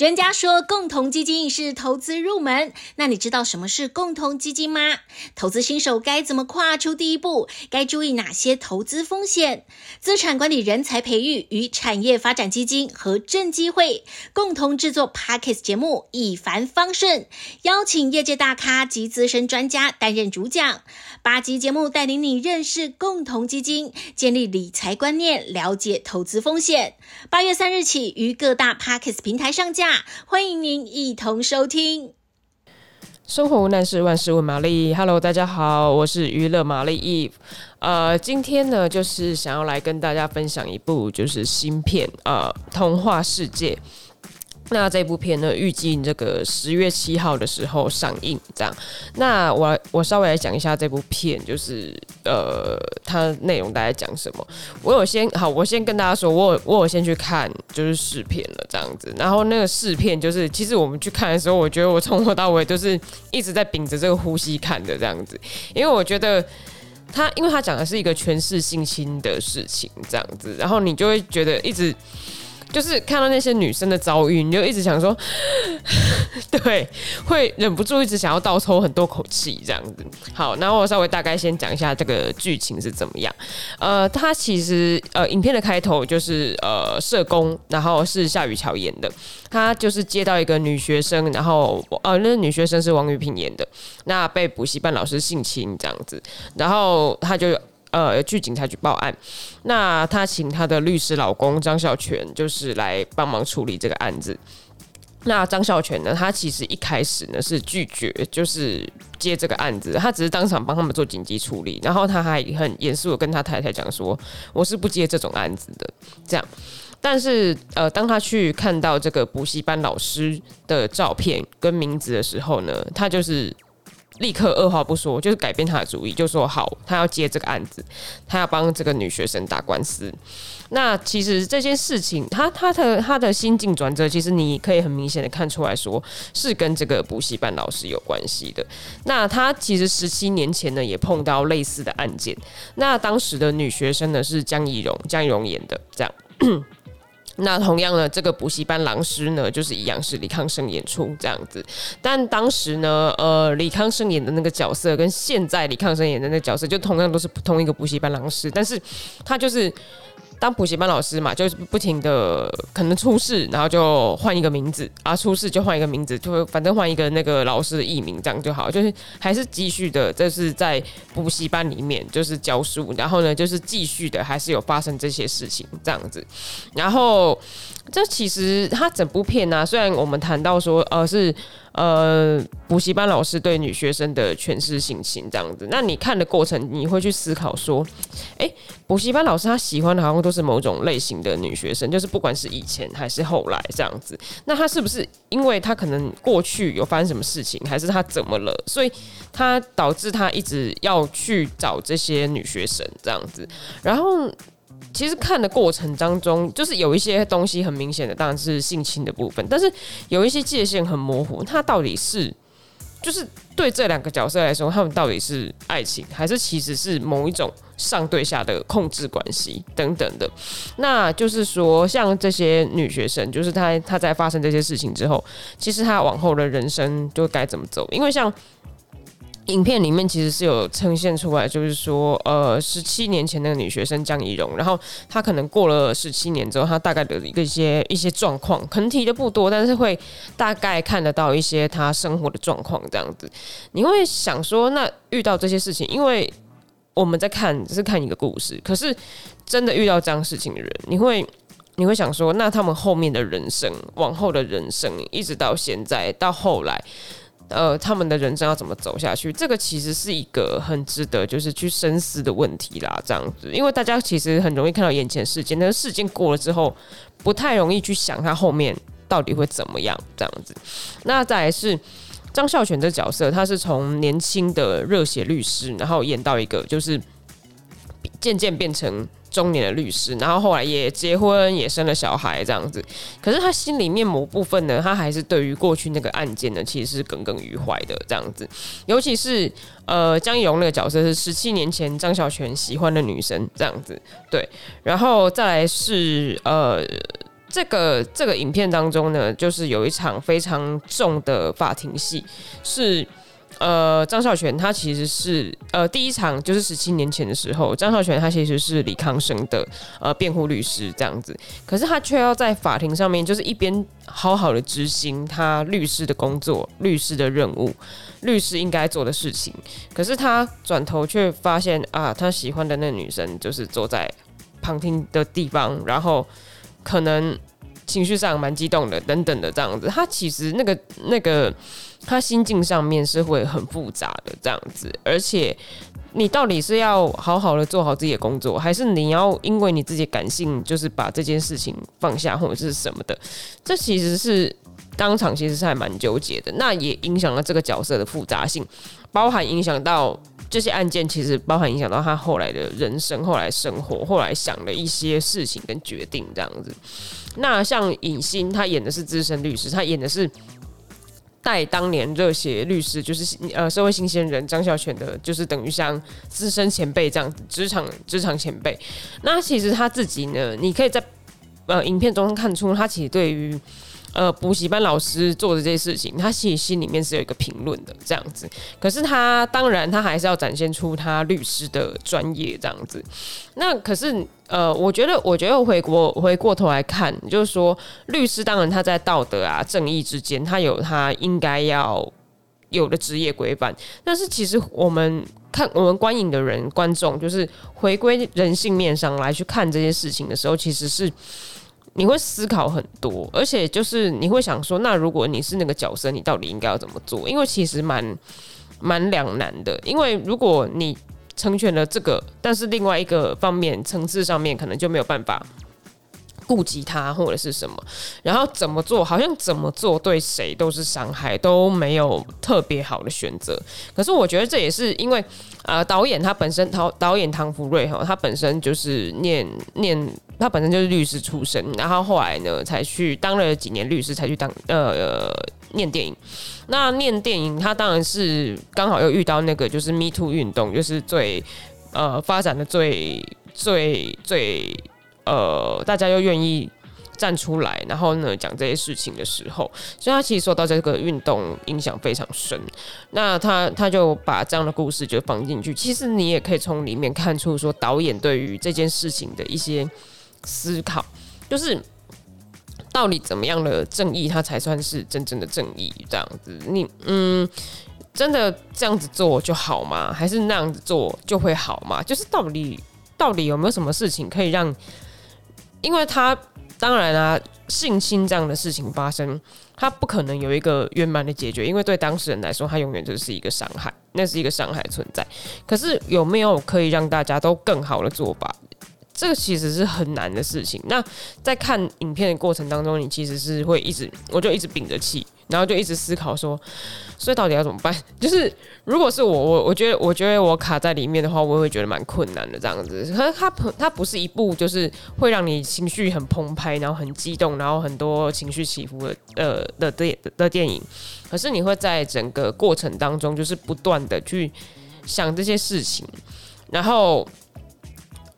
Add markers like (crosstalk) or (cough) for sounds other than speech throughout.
人家说共同基金是投资入门，那你知道什么是共同基金吗？投资新手该怎么跨出第一步？该注意哪些投资风险？资产管理人才培育与产业发展基金和正机会共同制作 Podcast 节目，一帆风顺，邀请业界大咖及资深专家担任主讲。八集节目带领你认识共同基金，建立理财观念，了解投资风险。八月三日起于各大 Podcast 平台上架。欢迎您一同收听。生活无难事，万事问玛丽。Hello，大家好，我是娱乐玛丽 Eve。呃，今天呢，就是想要来跟大家分享一部就是新片呃，《童话世界》。那这部片呢，预计这个十月七号的时候上映。这样，那我我稍微来讲一下这部片，就是呃，它内容大概讲什么。我有先好，我先跟大家说，我有我有先去看就是试片了这样子。然后那个试片就是，其实我们去看的时候，我觉得我从头到尾都是一直在屏着这个呼吸看的这样子，因为我觉得他，因为他讲的是一个诠释性侵的事情这样子，然后你就会觉得一直。就是看到那些女生的遭遇，你就一直想说，(laughs) 对，会忍不住一直想要倒抽很多口气这样子。好，那我稍微大概先讲一下这个剧情是怎么样。呃，他其实呃，影片的开头就是呃，社工，然后是夏雨乔演的，他就是接到一个女学生，然后呃，那个女学生是王玉萍演的，那被补习班老师性侵这样子，然后他就。呃，去警察局报案，那他请他的律师老公张孝全，就是来帮忙处理这个案子。那张孝全呢，他其实一开始呢是拒绝，就是接这个案子，他只是当场帮他们做紧急处理，然后他还很严肃的跟他太太讲说，我是不接这种案子的，这样。但是，呃，当他去看到这个补习班老师的照片跟名字的时候呢，他就是。立刻二话不说，就是改变他的主意，就说好，他要接这个案子，他要帮这个女学生打官司。那其实这件事情，他他的他的心境转折，其实你可以很明显的看出来说，是跟这个补习班老师有关系的。那他其实十七年前呢，也碰到类似的案件。那当时的女学生呢，是江宜蓉，江宜蓉演的，这样。那同样呢，这个补习班老师呢，就是一样是李康生演出这样子。但当时呢，呃，李康生演的那个角色跟现在李康生演的那个角色，就同样都是同一个补习班老师，但是他就是。当补习班老师嘛，就是不停的可能出事，然后就换一个名字啊，出事就换一个名字，就反正换一个那个老师的艺名这样就好，就是还是继续的，这是在补习班里面就是教书，然后呢就是继续的还是有发生这些事情这样子，然后这其实他整部片呢、虽然我们谈到说呃是。呃，补习班老师对女学生的诠释性侵这样子，那你看的过程，你会去思考说，哎、补习班老师他喜欢的好像都是某种类型的女学生，就是不管是以前还是后来这样子，那他是不是因为他可能过去有发生什么事情，还是他怎么了，所以他导致他一直要去找这些女学生这样子，然后。其实看的过程当中，就是有一些东西很明显的，当然是性侵的部分，但是有一些界限很模糊，它到底是就是对这两个角色来说，他们到底是爱情，还是其实是某一种上对下的控制关系等等的。那就是说，像这些女学生，就是她她在发生这些事情之后，其实她往后的人生就该怎么走？因为像。影片里面其实是有呈现出来，就是说，呃，十七年前那个女学生江怡蓉，然后她可能过了十七年之后，她大概的一个一些一些状况，可能提的不多，但是会大概看得到一些她生活的状况这样子。你会想说，那遇到这些事情，因为我们在看只是看一个故事，可是真的遇到这样事情的人，你会你会想说，那他们后面的人生，往后的人生，一直到现在到后来。呃，他们的人生要怎么走下去？这个其实是一个很值得就是去深思的问题啦。这样子，因为大家其实很容易看到眼前事件，但是事件过了之后，不太容易去想他后面到底会怎么样。这样子，那再来是张孝全这角色，他是从年轻的热血律师，然后演到一个就是渐渐变成。中年的律师，然后后来也结婚，也生了小孩，这样子。可是他心里面某部分呢，他还是对于过去那个案件呢，其实是耿耿于怀的，这样子。尤其是呃，江宜蓉那个角色是十七年前张小泉喜欢的女生，这样子。对，然后再来是呃，这个这个影片当中呢，就是有一场非常重的法庭戏，是呃张孝全他其实是呃第一场就是十七年前的时候，张孝全他其实是李康生的呃辩护律师这样子，可是他却要在法庭上面就是一边好好的执行他律师的工作、律师的任务、律师应该做的事情，可是他转头却发现啊，他喜欢的那女生就是坐在旁听的地方，然后。可能情绪上蛮激动的，等等的这样子，他其实那个那个他心境上面是会很复杂的这样子，而且你到底是要好好的做好自己的工作，还是你要因为你自己感性就是把这件事情放下或者是什么的？这其实是当场其实是还蛮纠结的，那也影响了这个角色的复杂性，包含影响到。这些案件其实包含影响到他后来的人生、后来生活、后来想的一些事情跟决定这样子。那像影星，他演的是资深律师，他演的是代当年热血律师，就是呃社会新鲜人张孝全的，就是等于像资深前辈这样子，职场职场前辈。那其实他自己呢，你可以在呃影片中看出，他其实对于。呃，补习班老师做的这些事情，他其实心里面是有一个评论的这样子。可是他当然，他还是要展现出他律师的专业这样子。那可是，呃，我觉得，我觉得回过回过头来看，就是说，律师当然他在道德啊、正义之间，他有他应该要有的职业规范。但是其实我们看我们观影的人、观众，就是回归人性面上来去看这些事情的时候，其实是。你会思考很多，而且就是你会想说，那如果你是那个角色，你到底应该要怎么做？因为其实蛮蛮两难的。因为如果你成全了这个，但是另外一个方面层次上面可能就没有办法顾及他或者是什么，然后怎么做，好像怎么做对谁都是伤害，都没有特别好的选择。可是我觉得这也是因为。呃，导演他本身，导导演唐福瑞哈，他本身就是念念，他本身就是律师出身，然后后来呢，才去当了几年律师，才去当呃念电影。那念电影，他当然是刚好又遇到那个就是 Me Too 运动，就是最呃发展的最最最呃，大家又愿意。站出来，然后呢，讲这些事情的时候，所以他其实受到这个运动影响非常深。那他他就把这样的故事就放进去。其实你也可以从里面看出，说导演对于这件事情的一些思考，就是到底怎么样的正义，它才算是真正的正义？这样子，你嗯，真的这样子做就好吗？还是那样子做就会好吗？就是到底到底有没有什么事情可以让？因为他。当然啊，性侵这样的事情发生，他不可能有一个圆满的解决，因为对当事人来说，他永远就是一个伤害，那是一个伤害存在。可是有没有可以让大家都更好的做法？这个其实是很难的事情。那在看影片的过程当中，你其实是会一直，我就一直屏着气。然后就一直思考说，所以到底要怎么办？(laughs) 就是如果是我，我我觉得，我觉得我卡在里面的话，我会觉得蛮困难的这样子。可是它它不是一部就是会让你情绪很澎湃，然后很激动，然后很多情绪起伏的呃的电的电影。可是你会在整个过程当中，就是不断的去想这些事情，然后。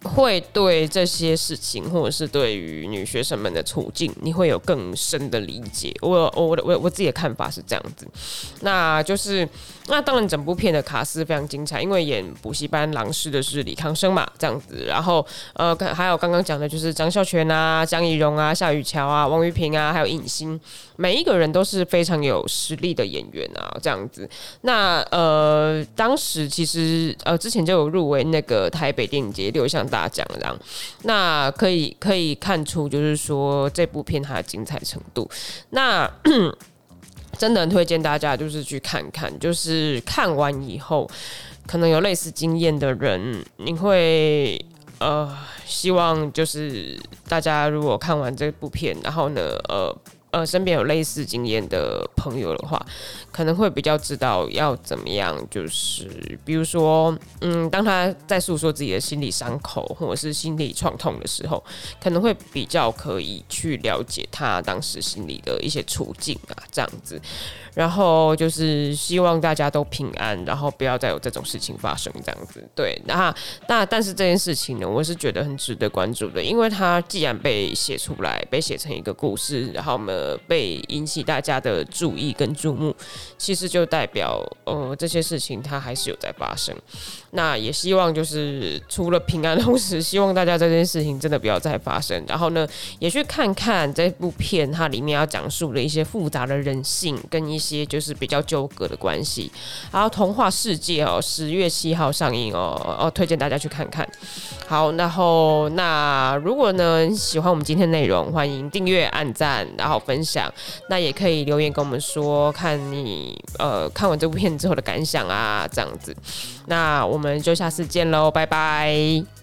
会对这些事情，或者是对于女学生们的处境，你会有更深的理解。我我我我自己的看法是这样子，那就是那当然整部片的卡司非常精彩，因为演补习班老师的是李康生嘛，这样子。然后呃，还有刚刚讲的就是张孝全啊、江宜蓉啊、夏雨乔啊、王玉平啊，还有影星，每一个人都是非常有实力的演员啊，这样子。那呃，当时其实呃之前就有入围那个台北电影节六项大奖，这样，那可以可以看出，就是说这部片它的精彩程度。那 (clears throat) 真的很推荐大家，就是去看看，就是看完以后，可能有类似经验的人，你会呃希望就是大家如果看完这部片，然后呢呃呃身边有类似经验的朋友的话，可能会比较知道要怎么样，就是比如说，嗯，当他在诉说自己的心理伤口或者是心理创痛的时候，可能会比较可以去了解他当时心里的一些处境啊，这样子。然后就是希望大家都平安，然后不要再有这种事情发生，这样子。对，那那但是这件事情呢，我是觉得很值得关注的，因为他既然被写出来，被写成一个故事，然后我们呃被引起大家的注意跟注目，其实就代表呃这些事情它还是有在发生。那也希望就是除了平安同时，(laughs) 希望大家这件事情真的不要再发生。然后呢，也去看看这部片它里面要讲述的一些复杂的人性跟一些就是比较纠葛的关系。然后《童话世界》哦，十月七号上映哦，哦，推荐大家去看看。好，然后那如果呢喜欢我们今天内容，欢迎订阅、按赞，然后分享。那也可以留言跟我们说，看你呃看完这部片之后的感想啊，这样子。那我们就下次见喽，拜拜。